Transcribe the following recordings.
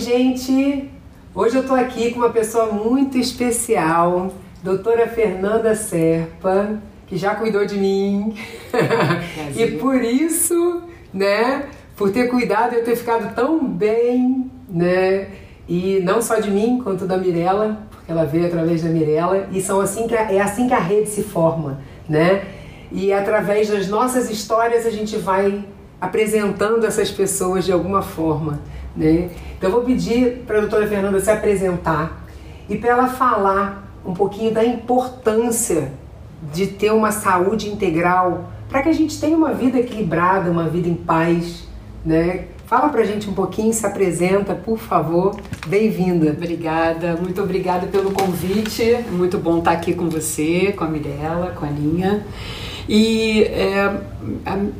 gente! Hoje eu estou aqui com uma pessoa muito especial, doutora Fernanda Serpa, que já cuidou de mim. e por isso, né, por ter cuidado eu ter ficado tão bem, né, e não só de mim, quanto da Mirella, porque ela veio através da Mirella, e são assim que a, é assim que a rede se forma, né? E através das nossas histórias a gente vai apresentando essas pessoas de alguma forma. Né? Então eu vou pedir para a doutora Fernanda se apresentar e para ela falar um pouquinho da importância de ter uma saúde integral para que a gente tenha uma vida equilibrada, uma vida em paz, né? Fala pra gente um pouquinho, se apresenta, por favor. Bem-vinda. Obrigada, muito obrigada pelo convite. Muito bom estar aqui com você, com a Mirella, com a Linha. E é,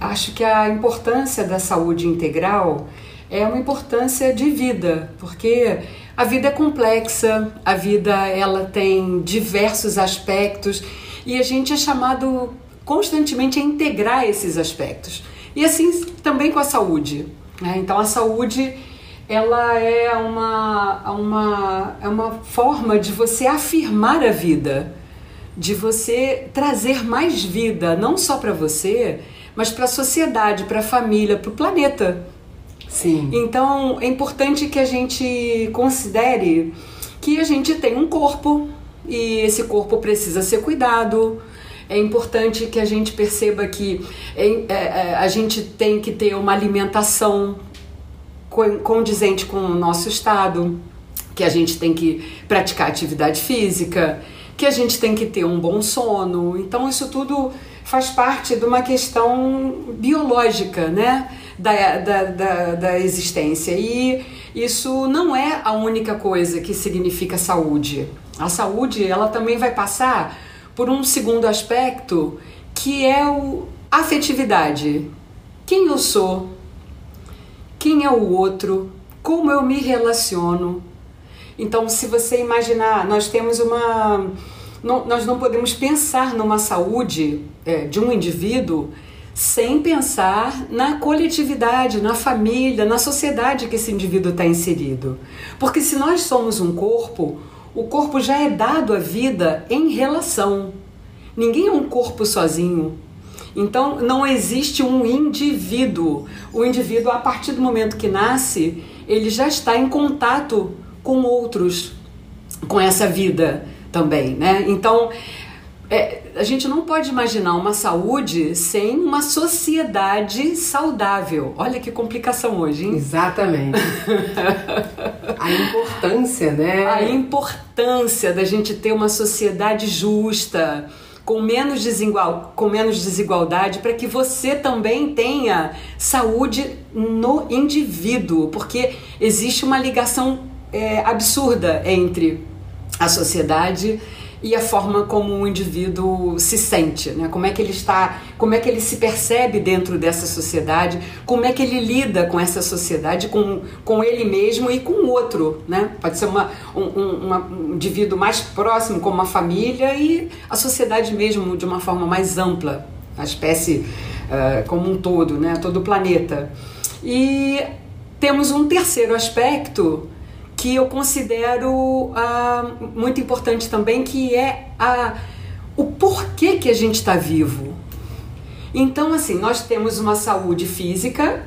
acho que a importância da saúde integral é uma importância de vida, porque a vida é complexa, a vida ela tem diversos aspectos e a gente é chamado constantemente a integrar esses aspectos. E assim também com a saúde. Né? Então a saúde ela é uma, uma, é uma forma de você afirmar a vida, de você trazer mais vida, não só para você, mas para a sociedade, para a família, para o planeta. Sim. Então é importante que a gente considere que a gente tem um corpo e esse corpo precisa ser cuidado. É importante que a gente perceba que é, é, é a gente tem que ter uma alimentação condizente com o nosso estado, que a gente tem que praticar atividade física, que a gente tem que ter um bom sono. Então, isso tudo faz parte de uma questão biológica, né? Da, da, da, da existência. E isso não é a única coisa que significa saúde. A saúde, ela também vai passar por um segundo aspecto, que é o afetividade. Quem eu sou? Quem é o outro? Como eu me relaciono? Então, se você imaginar, nós temos uma. Não, nós não podemos pensar numa saúde é, de um indivíduo sem pensar na coletividade, na família, na sociedade que esse indivíduo está inserido. Porque se nós somos um corpo, o corpo já é dado à vida em relação. Ninguém é um corpo sozinho. Então não existe um indivíduo. O indivíduo, a partir do momento que nasce, ele já está em contato com outros, com essa vida também, né? Então é, a gente não pode imaginar uma saúde sem uma sociedade saudável. Olha que complicação hoje, hein? Exatamente. a importância, né? A importância da gente ter uma sociedade justa, com menos, desigual, com menos desigualdade, para que você também tenha saúde no indivíduo, porque existe uma ligação é, absurda entre a sociedade e a forma como o indivíduo se sente, né? Como é que ele está, como é que ele se percebe dentro dessa sociedade, como é que ele lida com essa sociedade, com, com ele mesmo e com o outro, né? Pode ser uma, um, uma, um indivíduo mais próximo, como uma família e a sociedade mesmo de uma forma mais ampla, a espécie uh, como um todo, né? Todo o planeta. E temos um terceiro aspecto que eu considero ah, muito importante também, que é a, o porquê que a gente está vivo. Então, assim, nós temos uma saúde física,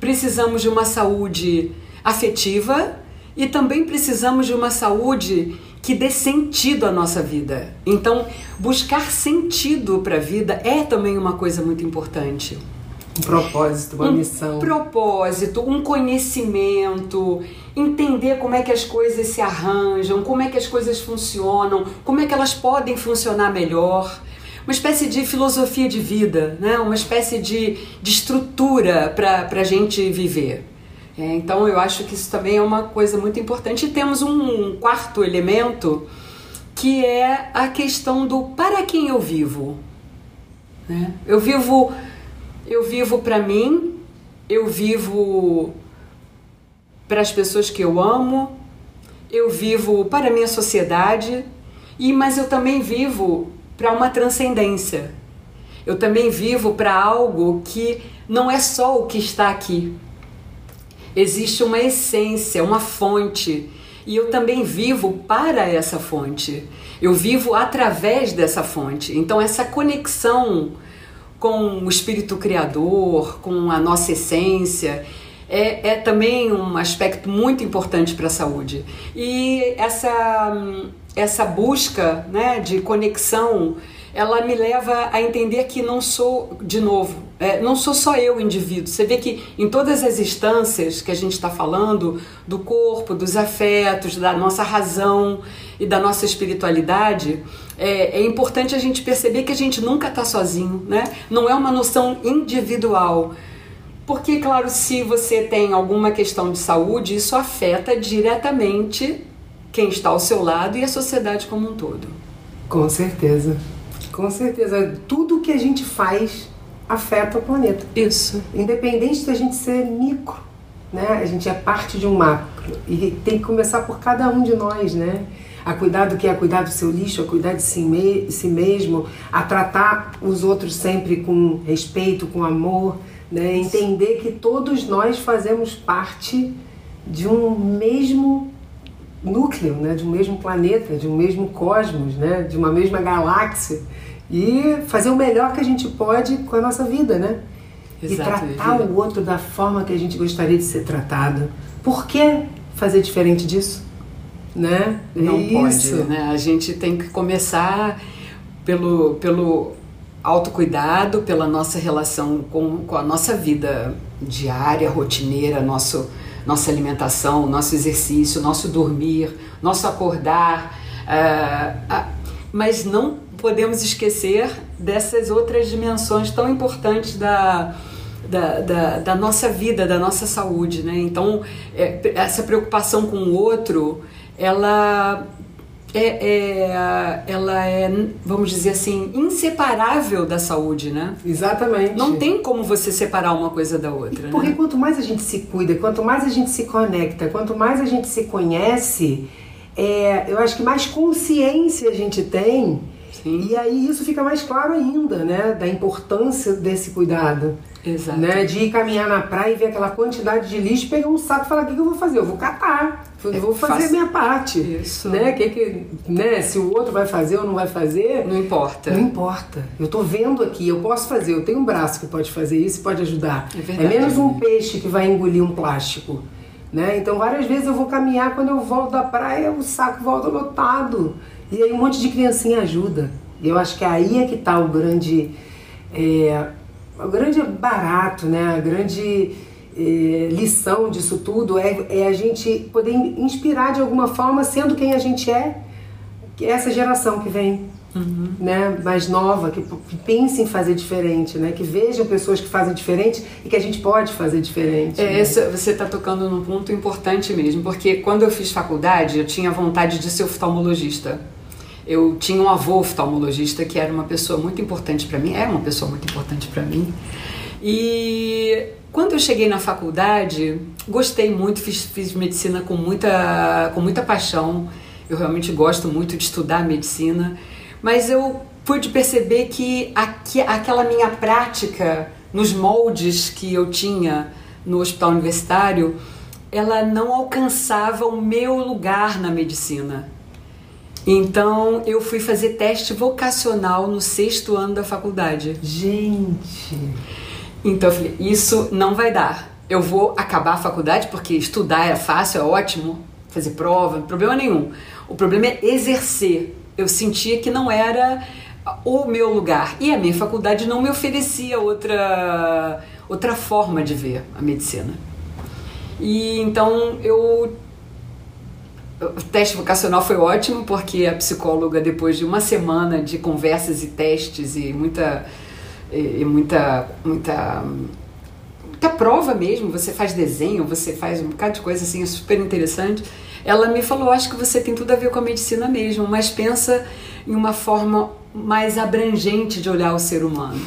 precisamos de uma saúde afetiva e também precisamos de uma saúde que dê sentido à nossa vida. Então, buscar sentido para a vida é também uma coisa muito importante. Um propósito, uma um missão. Um propósito, um conhecimento, entender como é que as coisas se arranjam, como é que as coisas funcionam, como é que elas podem funcionar melhor. Uma espécie de filosofia de vida, né? uma espécie de, de estrutura para a gente viver. É, então eu acho que isso também é uma coisa muito importante. E temos um quarto elemento que é a questão do para quem eu vivo. Né? Eu vivo eu vivo para mim, eu vivo para as pessoas que eu amo, eu vivo para a minha sociedade, e mas eu também vivo para uma transcendência. Eu também vivo para algo que não é só o que está aqui. existe uma essência, uma fonte. E eu também vivo para essa fonte. Eu vivo através dessa fonte. Então, essa conexão com o espírito criador, com a nossa essência, é, é também um aspecto muito importante para a saúde. E essa, essa busca né, de conexão ela me leva a entender que não sou, de novo, é, não sou só eu indivíduo. Você vê que em todas as instâncias que a gente está falando, do corpo, dos afetos, da nossa razão e da nossa espiritualidade, é, é importante a gente perceber que a gente nunca está sozinho, né? Não é uma noção individual. Porque, claro, se você tem alguma questão de saúde, isso afeta diretamente quem está ao seu lado e a sociedade como um todo. Com certeza. Com certeza. Tudo que a gente faz afeta o planeta. Isso. Independente da gente ser micro, né? A gente é parte de um macro. E tem que começar por cada um de nós, né? A cuidar do que é cuidar do seu lixo, a cuidar de si, me si mesmo, a tratar os outros sempre com respeito, com amor, né? Entender que todos nós fazemos parte de um mesmo núcleo, né? de um mesmo planeta, de um mesmo cosmos, né? de uma mesma galáxia e fazer o melhor que a gente pode com a nossa vida, né? Exato, e tratar o outro da forma que a gente gostaria de ser tratado. Por que fazer diferente disso? Né? Não Isso. pode, né? A gente tem que começar pelo, pelo autocuidado, pela nossa relação com, com a nossa vida diária, rotineira, nosso, nossa alimentação, nosso exercício, nosso dormir, nosso acordar. Uh, uh, mas não podemos esquecer dessas outras dimensões tão importantes da, da, da, da nossa vida, da nossa saúde. Né? Então, é, essa preocupação com o outro, ela é, é, ela é, vamos dizer assim, inseparável da saúde, né? Exatamente. Não tem como você separar uma coisa da outra. Porque né? quanto mais a gente se cuida, quanto mais a gente se conecta, quanto mais a gente se conhece, é, eu acho que mais consciência a gente tem Sim. E aí isso fica mais claro ainda, né? Da importância desse cuidado. Exato. Né? De ir caminhar na praia e ver aquela quantidade de lixo, pegar um saco e falar: o que, que eu vou fazer? Eu vou catar. Eu é, vou fazer a minha parte. Isso. Né? Que, que, né? Se o outro vai fazer ou não vai fazer. Não importa. Não importa. Eu tô vendo aqui, eu posso fazer, eu tenho um braço que pode fazer isso e pode ajudar. É, verdade, é menos um peixe que vai engolir um plástico. Né? Então, várias vezes eu vou caminhar, quando eu volto da praia, o saco volta lotado. E aí um monte de criancinha ajuda. E eu acho que aí é que está o grande, é, o grande barato, né? A grande é, lição disso tudo é, é a gente poder inspirar de alguma forma, sendo quem a gente é, que é essa geração que vem. Uhum. Né, mais nova, que, que pense em fazer diferente, né, que vejam pessoas que fazem diferente e que a gente pode fazer diferente. É, né? você está tocando num ponto importante mesmo, porque quando eu fiz faculdade eu tinha vontade de ser oftalmologista. Eu tinha um avô oftalmologista que era uma pessoa muito importante para mim, é uma pessoa muito importante para mim. E quando eu cheguei na faculdade, gostei muito, fiz, fiz medicina com muita, com muita paixão. Eu realmente gosto muito de estudar medicina, mas eu pude perceber que aqui, aquela minha prática nos moldes que eu tinha no hospital universitário, ela não alcançava o meu lugar na medicina. Então eu fui fazer teste vocacional no sexto ano da faculdade. Gente! Então eu falei, isso não vai dar. Eu vou acabar a faculdade porque estudar é fácil, é ótimo, fazer prova, problema nenhum. O problema é exercer. Eu sentia que não era o meu lugar. E a minha faculdade não me oferecia outra, outra forma de ver a medicina. E então eu o teste vocacional foi ótimo porque a psicóloga, depois de uma semana de conversas e testes e muita, e muita, muita, muita prova mesmo, você faz desenho, você faz um bocado de coisa assim, é super interessante. Ela me falou: Acho que você tem tudo a ver com a medicina mesmo, mas pensa em uma forma mais abrangente de olhar o ser humano.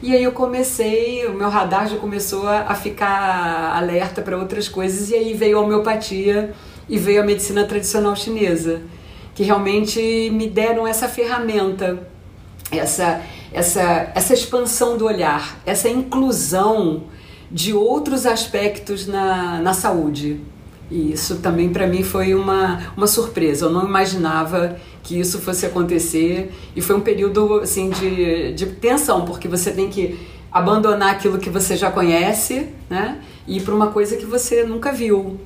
E aí eu comecei, o meu radar já começou a, ficar alerta para outras coisas, e aí veio a homeopatia e veio a medicina tradicional chinesa, que realmente me deram essa ferramenta, essa, essa, essa expansão do olhar, essa inclusão de outros aspectos na, na saúde. E isso também para mim foi uma, uma surpresa. Eu não imaginava que isso fosse acontecer e foi um período assim de, de tensão, porque você tem que abandonar aquilo que você já conhece, né? E ir para uma coisa que você nunca viu,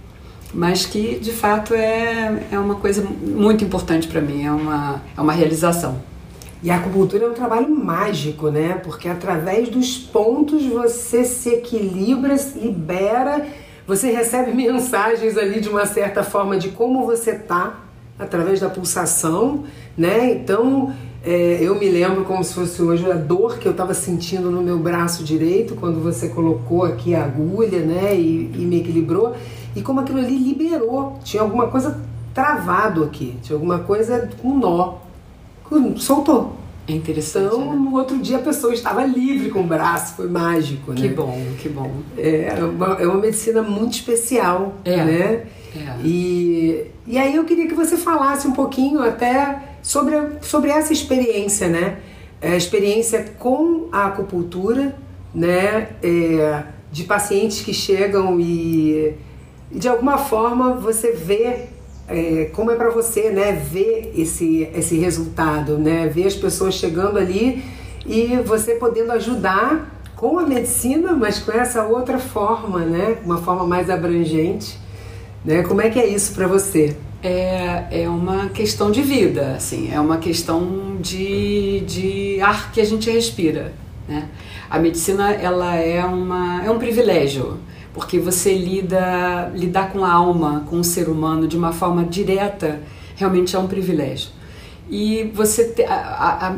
mas que de fato é, é uma coisa muito importante para mim, é uma, é uma realização. E a acupuntura é um trabalho mágico, né? Porque através dos pontos você se equilibra, libera, você recebe mensagens ali de uma certa forma de como você tá através da pulsação, né? Então é, eu me lembro como se fosse hoje a dor que eu estava sentindo no meu braço direito quando você colocou aqui a agulha, né? E, e me equilibrou e como aquilo ali liberou, tinha alguma coisa travado aqui, tinha alguma coisa com nó, soltou. É interessante. Então, né? no outro dia a pessoa estava livre com o braço, foi mágico, que né? bom, que bom. É uma, é uma medicina muito especial, É. né? É. E, e aí eu queria que você falasse um pouquinho até sobre, sobre essa experiência, né? A experiência com a acupuntura, né? É, de pacientes que chegam e de alguma forma você vê é, como é para você, né? Ver esse, esse resultado, né? Ver as pessoas chegando ali e você podendo ajudar com a medicina, mas com essa outra forma, né? Uma forma mais abrangente, né? Como é que é isso para você? É, é uma questão de vida, assim, é uma questão de, de ar que a gente respira, né? A medicina, ela é, uma, é um privilégio, porque você lida, lidar com a alma, com o ser humano de uma forma direta, realmente é um privilégio. E você te- a,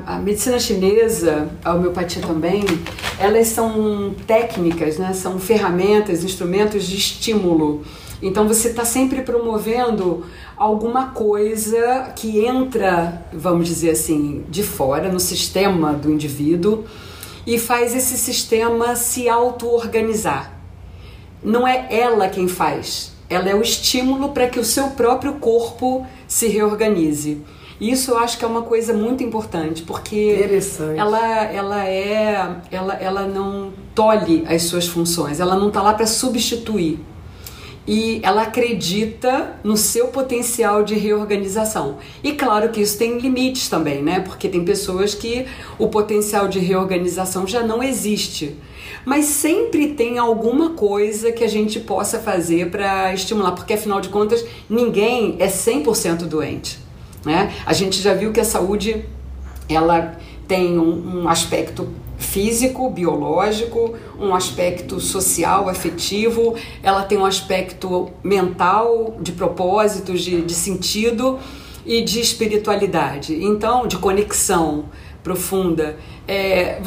a, a medicina chinesa, a homeopatia também, elas são técnicas, né? são ferramentas, instrumentos de estímulo. Então você está sempre promovendo alguma coisa que entra, vamos dizer assim, de fora no sistema do indivíduo e faz esse sistema se auto-organizar não é ela quem faz, ela é o estímulo para que o seu próprio corpo se reorganize. E Isso eu acho que é uma coisa muito importante, porque ela, ela é, ela, ela não tolhe as suas funções, ela não está lá para substituir. E ela acredita no seu potencial de reorganização. E claro que isso tem limites também, né? Porque tem pessoas que o potencial de reorganização já não existe. Mas sempre tem alguma coisa que a gente possa fazer para estimular, porque afinal de contas, ninguém é 100% doente. Né? A gente já viu que a saúde ela tem um, um aspecto físico, biológico, um aspecto social, afetivo, ela tem um aspecto mental, de propósitos, de, de sentido e de espiritualidade. Então, de conexão profunda. É,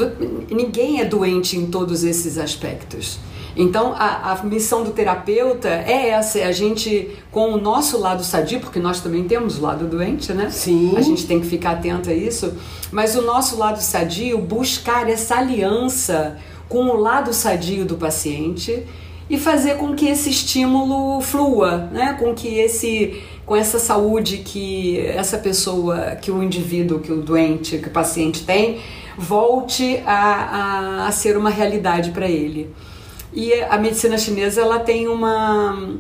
ninguém é doente em todos esses aspectos. Então, a, a missão do terapeuta é essa: é a gente, com o nosso lado sadio, porque nós também temos o lado doente, né? Sim. A gente tem que ficar atento a isso. Mas o nosso lado sadio, buscar essa aliança com o lado sadio do paciente e fazer com que esse estímulo flua, né? Com que esse com essa saúde que essa pessoa, que o indivíduo, que o doente, que o paciente tem, volte a, a, a ser uma realidade para ele. E a medicina chinesa ela tem uma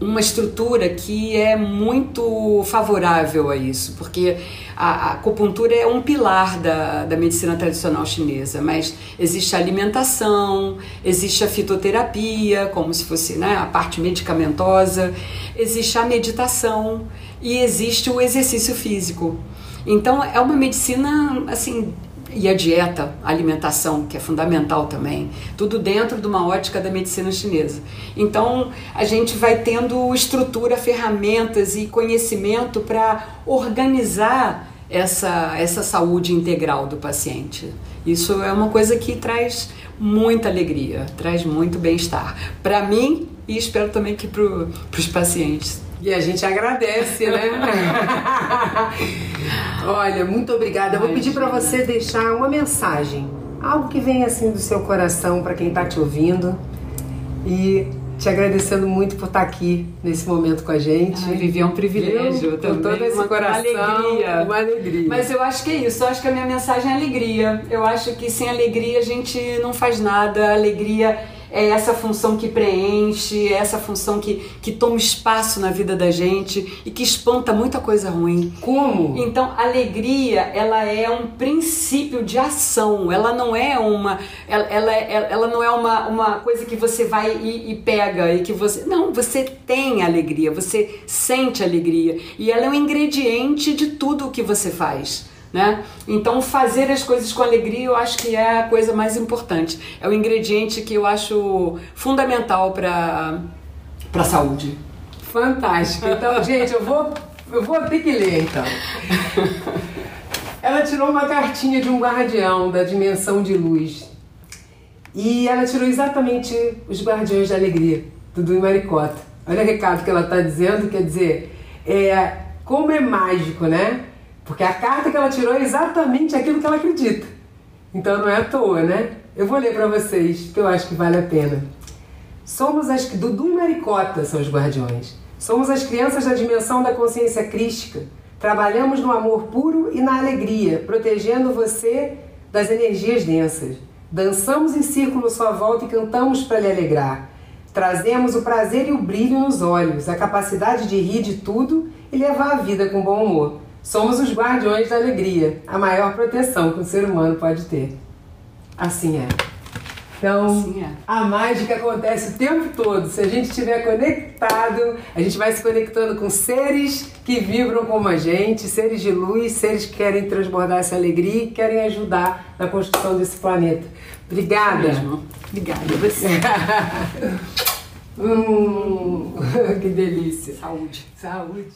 uma estrutura que é muito favorável a isso, porque a, a acupuntura é um pilar da, da medicina tradicional chinesa, mas existe a alimentação, existe a fitoterapia, como se fosse né, a parte medicamentosa, existe a meditação e existe o exercício físico. Então é uma medicina assim e a dieta, a alimentação, que é fundamental também, tudo dentro de uma ótica da medicina chinesa. Então, a gente vai tendo estrutura, ferramentas e conhecimento para organizar essa, essa saúde integral do paciente. Isso é uma coisa que traz muita alegria, traz muito bem-estar para mim e espero também que para os pacientes. E a gente agradece, né? Olha, muito obrigada. Eu vou pedir para você deixar uma mensagem, algo que venha assim do seu coração para quem está te ouvindo e te agradecendo muito por estar aqui nesse momento com a gente. Ai, Vivi, é um privilégio também. Com todo esse uma, coração, alegria. uma alegria. Mas eu acho que é isso. Eu acho que a minha mensagem é alegria. Eu acho que sem alegria a gente não faz nada. A alegria é essa função que preenche, é essa função que, que toma espaço na vida da gente e que espanta muita coisa ruim. Como? Então, alegria, ela é um princípio de ação, ela não é uma ela, ela, ela não é uma, uma coisa que você vai e, e pega e que você não, você tem alegria, você sente alegria e ela é um ingrediente de tudo o que você faz. Né? Então, fazer as coisas com alegria eu acho que é a coisa mais importante. É o ingrediente que eu acho fundamental para a saúde. Fantástico. Então, gente, eu vou, eu vou ter que ler então. Ela tirou uma cartinha de um guardião da dimensão de luz. E ela tirou exatamente os guardiões da alegria, Dudu e Maricota. Olha o recado que ela está dizendo, quer dizer, é, como é mágico, né? Porque a carta que ela tirou é exatamente aquilo que ela acredita. Então não é à toa, né? Eu vou ler para vocês, porque eu acho que vale a pena. Somos as Dudu e Maricota são os guardiões. Somos as crianças da dimensão da consciência crística. Trabalhamos no amor puro e na alegria, protegendo você das energias densas. Dançamos em círculo sua volta e cantamos para lhe alegrar. Trazemos o prazer e o brilho nos olhos, a capacidade de rir de tudo e levar a vida com bom humor. Somos os guardiões da alegria, a maior proteção que um ser humano pode ter. Assim é. Então, assim é. a mágica acontece o tempo todo. Se a gente estiver conectado, a gente vai se conectando com seres que vibram como a gente, seres de luz, seres que querem transbordar essa alegria e querem ajudar na construção desse planeta. Obrigada. Obrigada a você. hum, que delícia. Saúde. Saúde.